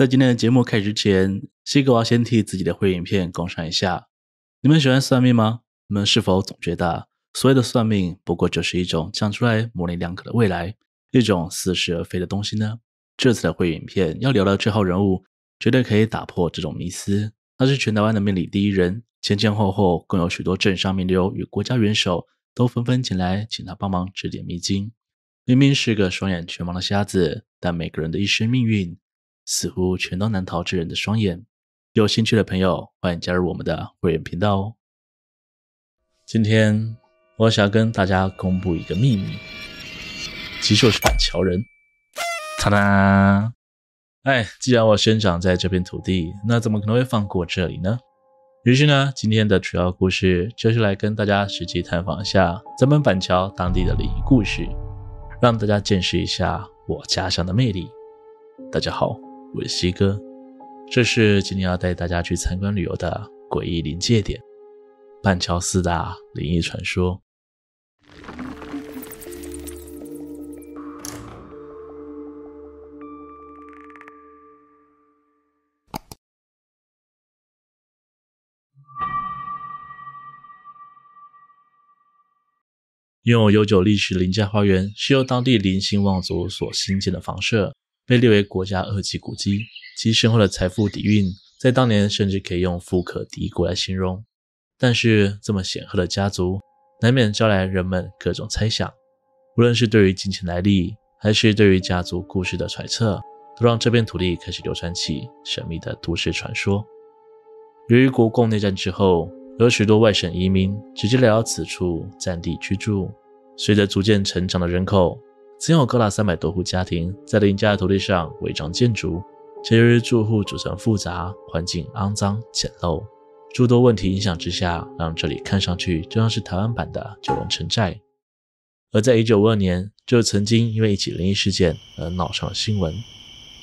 在今天的节目开始之前，西哥我要先替自己的会影片工商一下。你们喜欢算命吗？你们是否总觉得所谓的算命不过就是一种讲出来模棱两可的未来，一种似是而非的东西呢？这次的会影片要聊的这号人物，绝对可以打破这种迷思。他是全台湾的命理第一人，前前后后更有许多政商名流与国家元首都纷纷前来请他帮忙指点迷津。明明是个双眼全盲的瞎子，但每个人的一生命运。似乎全都难逃之人的双眼。有兴趣的朋友，欢迎加入我们的会员频道哦。今天我想要跟大家公布一个秘密：其实我是板桥人。哒哒！哎，既然我生长在这片土地，那怎么可能会放过这里呢？于是呢，今天的主要故事就是来跟大家实际探访一下咱们板桥当地的灵异故事，让大家见识一下我家乡的魅力。大家好。我是西哥，这是今天要带大家去参观旅游的诡异临界点——板桥四大灵异传说。拥有悠久历史的林家花园，是由当地林姓望族所兴建的房舍。被列为国家二级古迹，其深厚的财富底蕴，在当年甚至可以用富可敌国来形容。但是，这么显赫的家族，难免招来人们各种猜想。无论是对于金钱来历，还是对于家族故事的揣测，都让这片土地开始流传起神秘的都市传说。由于国共内战之后，有许多外省移民直接来到此处暂地居住，随着逐渐成长的人口。曾有高达三百多户家庭在林家的土地上违章建筑，且由于住户组成复杂、环境肮脏简陋，诸多问题影响之下，让这里看上去就像是台湾版的九龙城寨。而在一九五二年，就曾经因为一起灵异事件而闹上了新闻。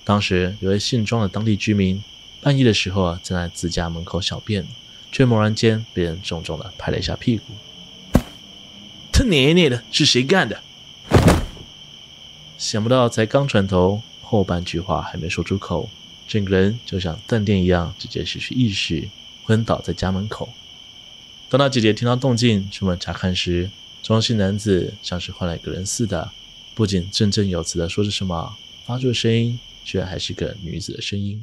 当时有位姓庄的当地居民，半夜的时候啊，正在自家门口小便，却猛然间被人重重的拍了一下屁股。他奶奶的，是谁干的？想不到，才刚转头，后半句话还没说出口，整个人就像断电一样，直接失去意识，昏倒在家门口。当他姐姐听到动静出门查看时，庄姓男子像是换了一个人似的，不仅振振有词的说着什么，发出的声音居然还是个女子的声音。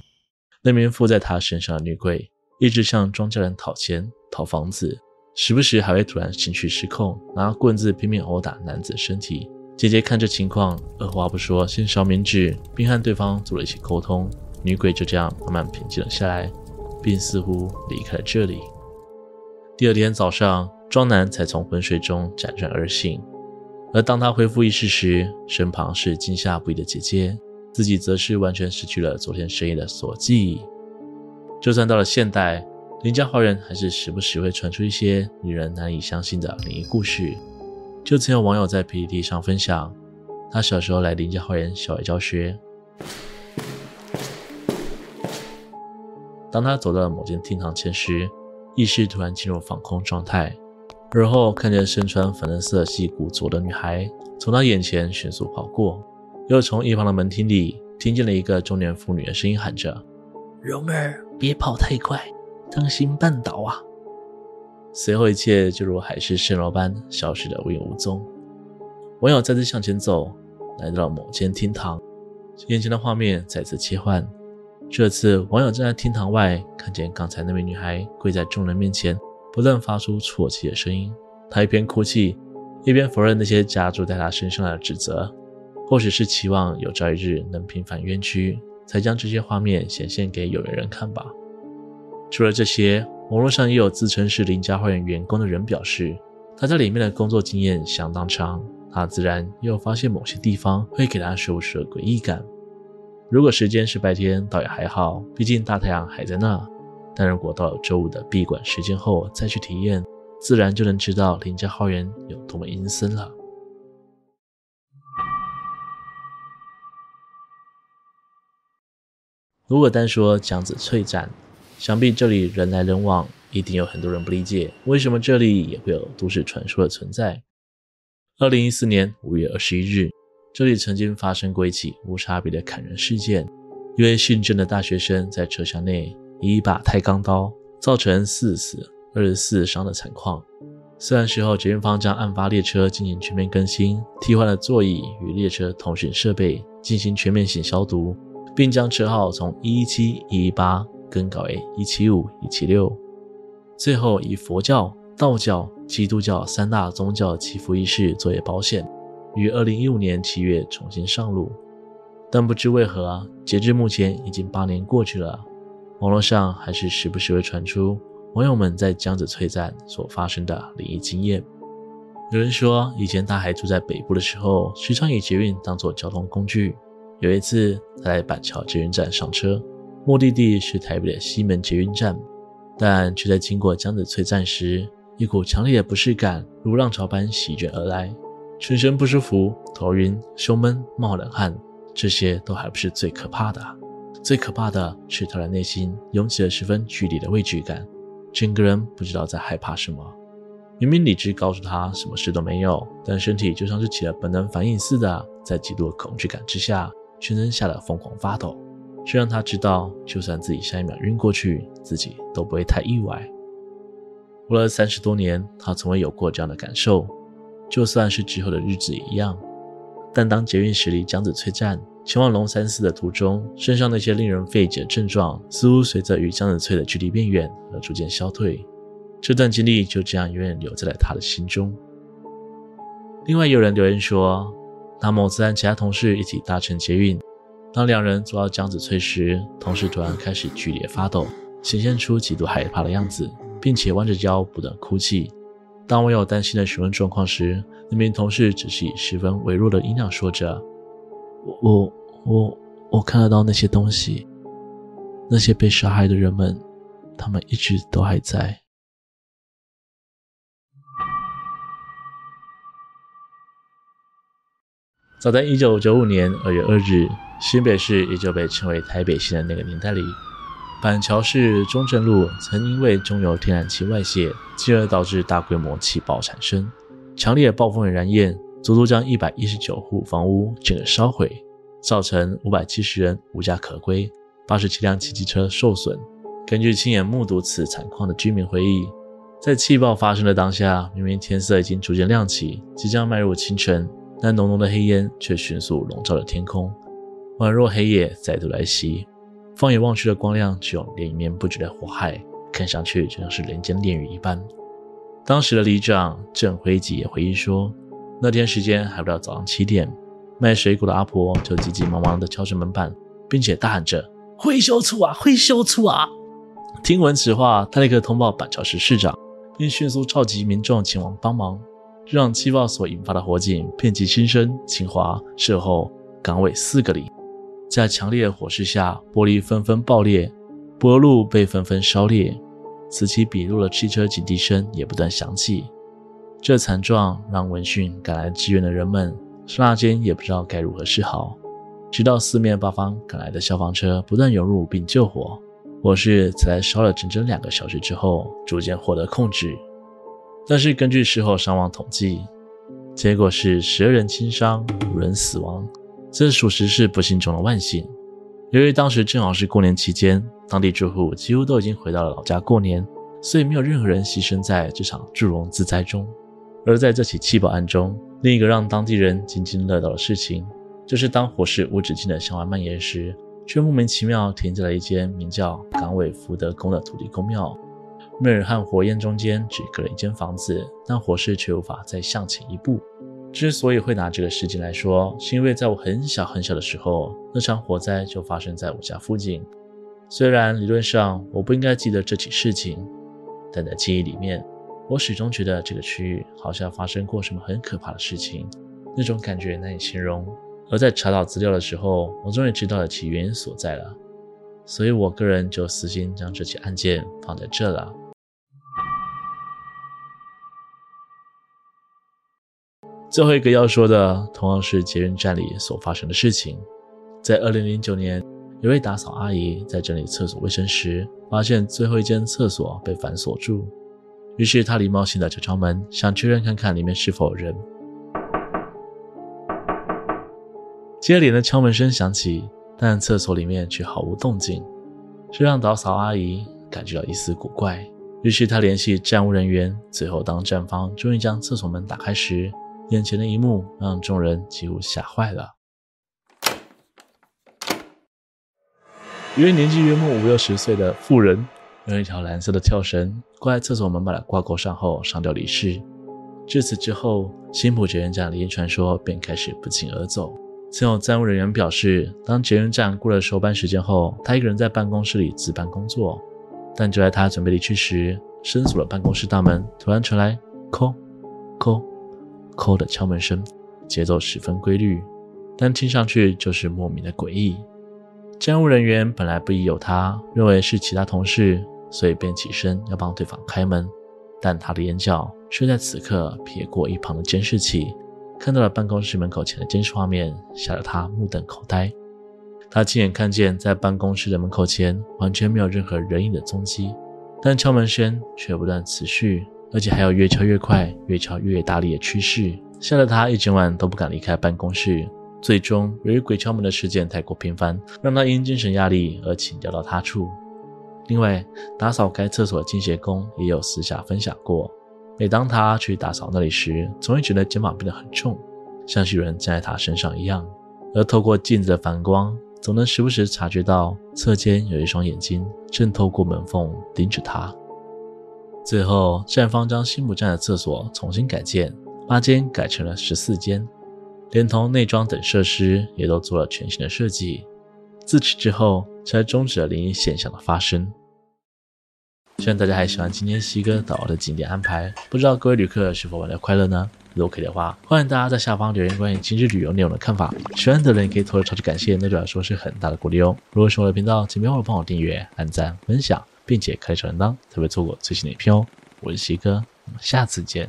那名附在他身上的女鬼一直向庄家人讨钱、讨房子，时不时还会突然情绪失控，拿棍子拼命殴打男子的身体。姐姐看这情况，二话不说，先烧冥纸，并和对方做了一些沟通。女鬼就这样慢慢平静了下来，并似乎离开了这里。第二天早上，庄男才从昏睡中辗转而醒，而当他恢复意识时，身旁是惊吓不已的姐姐，自己则是完全失去了昨天深夜的所记忆。就算到了现代，林家花园还是时不时会传出一些令人难以相信的灵异故事。就曾有网友在 PPT 上分享，他小时候来林家花园小学教学，当他走到了某间厅堂前时，意识突然进入防空状态，而后看见身穿粉嫩色系古着的女孩从他眼前迅速跑过，又从一旁的门厅里听见了一个中年妇女的声音喊着：“蓉儿，别跑太快，当心绊倒啊！”随后，一切就如海市蜃楼般消失得无影无踪。网友再次向前走，来到了某间厅堂，眼前的画面再次切换。这次，网友站在厅堂外，看见刚才那位女孩跪在众人面前，不断发出啜泣的声音。她一边哭泣，一边否认那些加诸在她身上的指责，或许是期望有朝一日能平反冤屈，才将这些画面显现给有缘人看吧。除了这些。网络上也有自称是林家花园员工的人表示，他在里面的工作经验相当长，他自然也有发现某些地方会给他说不出的诡异感。如果时间是白天，倒也还好，毕竟大太阳还在那；但如果到了周五的闭馆时间后再去体验，自然就能知道林家花园有多么阴森了。如果单说江子翠站。想必这里人来人往，一定有很多人不理解为什么这里也会有都市传说的存在。二零一四年五月二十一日，这里曾经发生过一起无差别的砍人事件，一位姓郑的大学生在车厢内以一把钛钢刀，造成四死二十四伤的惨况。虽然事后捷运方将案发列车进行全面更新，替换了座椅与列车通讯设备，进行全面性消毒，并将车号从一一七一一八更改为一七五一七六。最后以佛教、道教、基督教三大宗教祈福仪式作为保险，于二零一五年七月重新上路。但不知为何，截至目前已经八年过去了，网络上还是时不时会传出网友们在江子翠站所发生的灵异经验。有人说，以前他还住在北部的时候，时常以捷运当作交通工具。有一次，他在板桥捷运站上车，目的地是台北的西门捷运站，但却在经过江子翠站时，一股强烈的不适感如浪潮般席卷而来，全身不舒服，头晕、胸闷、冒冷汗。这些都还不是最可怕的，最可怕的是他的内心涌起了十分剧烈的畏惧感，整个人不知道在害怕什么。明明理智告诉他什么事都没有，但身体就像是起了本能反应似的，在极度的恐惧感之下，全身吓得疯狂发抖。这让他知道，就算自己下一秒晕过去，自己都不会太意外。活了三十多年，他从未有过这样的感受，就算是之后的日子也一样。但当捷运驶离江子翠站，前往龙山寺的途中，身上那些令人费解的症状，似乎随着与江子翠的距离变远而逐渐消退。这段经历就这样永远留在了他的心中。另外有人留言说，当某次和其他同事一起搭乘捷运，当两人坐到江子翠时，同事突然开始剧烈发抖，显现出极度害怕的样子，并且弯着腰不断哭泣。当我有担心的询问状况时，那名同事只是以十分微弱的音量说着：“我、我、我、我看得到那些东西，那些被杀害的人们，他们一直都还在。”早在一九九五年二月二日，新北市也就被称为台北县的那个年代里。板桥市中正路曾因为中油天然气外泄，进而导致大规模气爆产生，强烈的暴风雨燃焰，足足将一百一十九户房屋整个烧毁，造成五百七十人无家可归，八十七辆汽机车受损。根据亲眼目睹此惨况的居民回忆，在气爆发生的当下，明明天色已经逐渐亮起，即将迈入清晨，但浓浓的黑烟却迅速笼罩了天空，宛若黑夜再度来袭。放眼望去的光亮，只有连绵不绝的火海，看上去就像是人间炼狱一般。当时的里长郑辉吉也回忆说，那天时间还不到早上七点，卖水果的阿婆就急急忙忙地敲着门板，并且大喊着：“会修处啊，会修处啊！”听闻此话，他立刻通报板桥市市长，并迅速召集民众前往帮忙，这让气爆所引发的火警遍及新生、清华、社后、港尾四个里。在强烈的火势下，玻璃纷纷爆裂，玻璃路被纷纷烧裂，此起彼落的汽车警笛声也不断响起。这惨状让闻讯赶来支援的人们刹那间也不知道该如何是好。直到四面八方赶来的消防车不断涌入并救火，火势才烧了整整两个小时之后逐渐获得控制。但是根据事后伤亡统计，结果是十二人轻伤，五人死亡。这属实是不幸中的万幸。由于当时正好是过年期间，当地住户几乎都已经回到了老家过年，所以没有任何人牺牲在这场祝融自灾中。而在这起气爆案中，另一个让当地人津津乐道的事情，就是当火势无止境地向外蔓延时，却莫名其妙停在了一间名叫港尾福德宫的土地公庙。庙宇和火焰中间只隔了一间房子，但火势却无法再向前一步。之所以会拿这个事情来说，是因为在我很小很小的时候，那场火灾就发生在我家附近。虽然理论上我不应该记得这起事情，但在记忆里面，我始终觉得这个区域好像发生过什么很可怕的事情，那种感觉难以形容。而在查找资料的时候，我终于知道了其原因所在了，所以我个人就私心将这起案件放在这了。最后一个要说的，同样是捷运站里所发生的事情。在二零零九年，有位打扫阿姨在整理厕所卫生时，发现最后一间厕所被反锁住，于是她礼貌性的敲敲门，想确认看看里面是否有人。接连的敲门声响起，但厕所里面却毫无动静，这让打扫阿姨感觉到一丝古怪。于是她联系站务人员，最后当站方终于将厕所门打开时，眼前的一幕让众人几乎吓坏了。一位年纪约莫五六十岁的妇人，用一条蓝色的跳绳挂在厕所门把的挂钩上后上吊离世。至此之后，新埔捷运站的灵异传说便开始不胫而走。曾有站务人员表示，当捷运站过了收班时间后，他一个人在办公室里值班工作。但就在他准备离去时，深锁的办公室大门突然传来“空空、叩”的敲门声，节奏十分规律，但听上去就是莫名的诡异。站务人员本来不疑有他，认为是其他同事，所以便起身要帮对方开门。但他的眼角却在此刻瞥过一旁的监视器，看到了办公室门口前的监视画面，吓得他目瞪口呆。他亲眼看见在办公室的门口前完全没有任何人影的踪迹，但敲门声却不断持续，而且还有越敲越快、越敲越大力的趋势，吓得他一整晚都不敢离开办公室。最终，由于鬼敲门的事件太过频繁，让他因精神压力而请调到他处。另外，打扫该厕所的清洁工也有私下分享过，每当他去打扫那里时，总会觉得肩膀变得很重，像是有人站在他身上一样。而透过镜子的反光，总能时不时察觉到侧间有一双眼睛正透过门缝盯着他。最后，站方将新埔站的厕所重新改建，八间改成了十四间，连同内装等设施也都做了全新的设计。自此之后，才终止了灵异现象的发生。希望大家还喜欢今天西哥导的景点安排，不知道各位旅客是否玩得快乐呢？如果可以的话，欢迎大家在下方留言关于今日旅游内容的看法。喜欢的人可以投个超级感谢，那对我来说是很大的鼓励哦。如果喜欢我的频道，请别忘了帮我订阅、按赞、分享，并且开小铃铛，才会错过最新的一篇哦。我是西哥，我们下次见。